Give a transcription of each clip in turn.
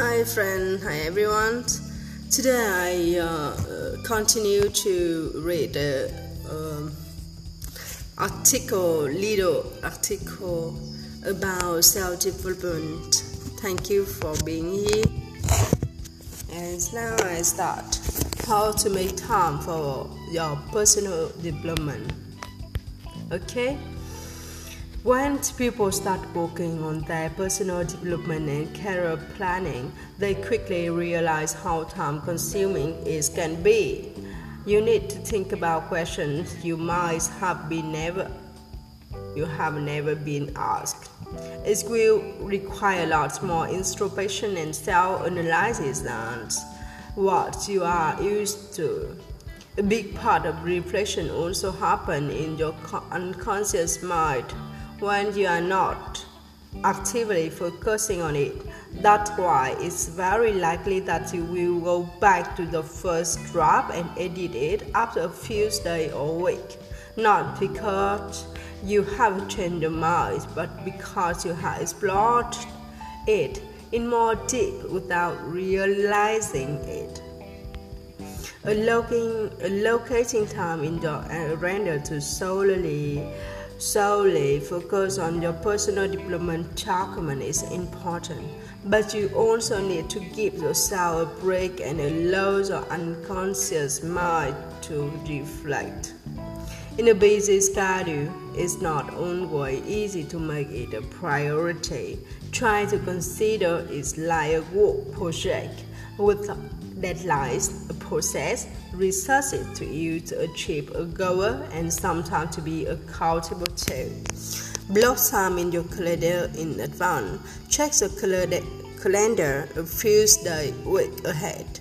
Hi, friend. Hi, everyone. Today I uh, continue to read the um, article, little article about self development. Thank you for being here. And now I start. How to make time for your personal development. Okay. When people start working on their personal development and career planning, they quickly realize how time consuming it can be. You need to think about questions you might have been never you have never been asked. It will require lots more introspection and self-analysis than what you are used to. A big part of reflection also happens in your unconscious mind when you are not actively focusing on it. That's why it's very likely that you will go back to the first draft and edit it after a few days or week. Not because you have changed your mind, but because you have explored it in more depth without realizing it. Allocating, allocating time in your uh, render to solely solely focus on your personal development document is important, but you also need to give yourself a break and allow your unconscious mind to reflect. In a busy schedule, it's not always easy to make it a priority. Try to consider it like a work project with deadlines, a process, resources to you to achieve a goal, and sometimes to be accountable to. Block time in your calendar in advance. Check the calendar a few days, week ahead.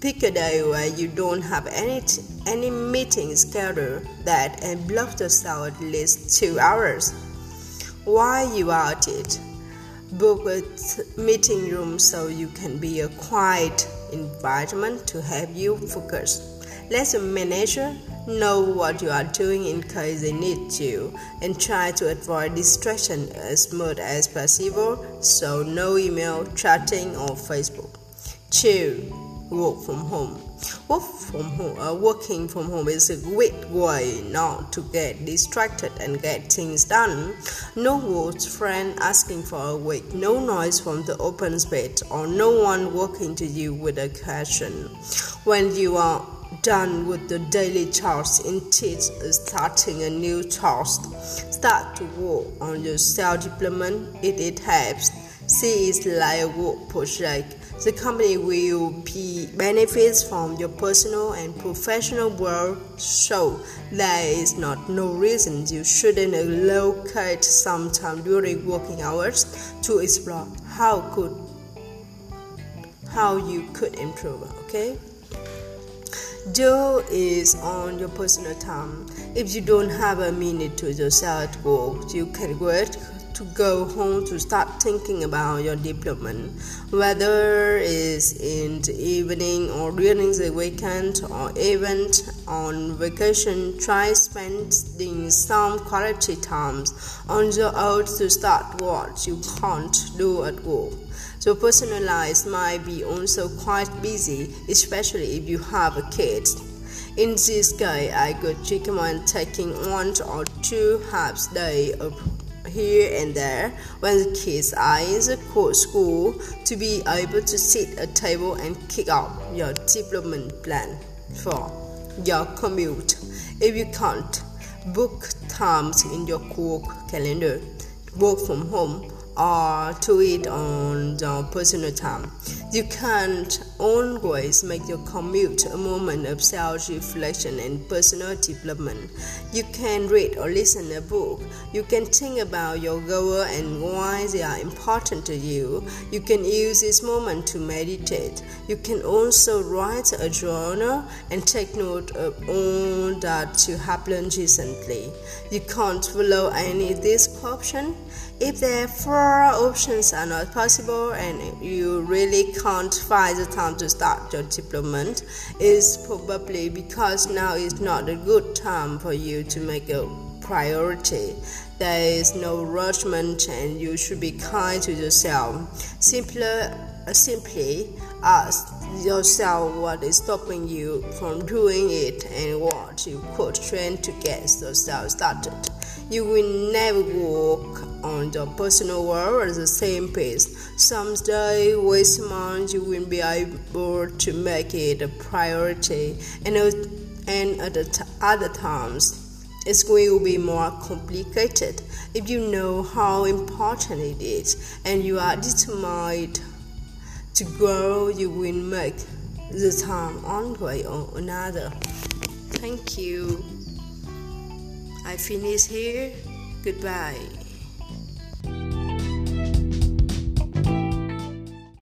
Pick a day where you don't have any any meetings scheduled that and block yourself at least two hours. While you are at it, book a meeting room so you can be a quiet environment to help you focus. Let the manager know what you are doing in case they need you and try to avoid distraction as much as possible so no email, chatting or Facebook. 2 work from home. Work from home, uh, working from home is a great way not to get distracted and get things done. No words friend asking for a week, no noise from the open space, or no one walking to you with a question. When you are done with the daily tasks instead of starting a new task, start to work on your self development. It, it helps. See it like a work project the company will be benefits from your personal and professional world, so there is not no reason you shouldn't allocate some time during working hours to explore how could how you could improve. Okay. Do is on your personal time. If you don't have a minute to yourself at work, you can work to go home to start thinking about your development, whether it's in the evening or during the weekend or even on vacation. Try spending some quality times on your own to start what you can't do at work. So personal life might be also quite busy, especially if you have a kid. In this case, I could recommend taking one or two half day of here and there when the kids are in the school to be able to sit at table and kick out your development plan for your commute. If you can't, book times in your work calendar. Work from home or to it on your personal time. You can't always make your commute a moment of self reflection and personal development. You can read or listen a book. You can think about your goal and why they are important to you. You can use this moment to meditate. You can also write a journal and take note of all that you have learned recently. You can't follow any of these options if the four options are not possible and you really can't find the time to start your development, is probably because now is not a good time for you to make a priority. There is no rushment, and you should be kind to yourself. Simpler, uh, simply ask yourself what is stopping you from doing it and what you could train to get yourself started. You will never walk on the personal world at the same pace. Some days, with months, you will be able to make it a priority, and, and at other times, it's going to be more complicated. If you know how important it is and you are determined to grow, you will make the time one way or another. Thank you. I finish here. Goodbye.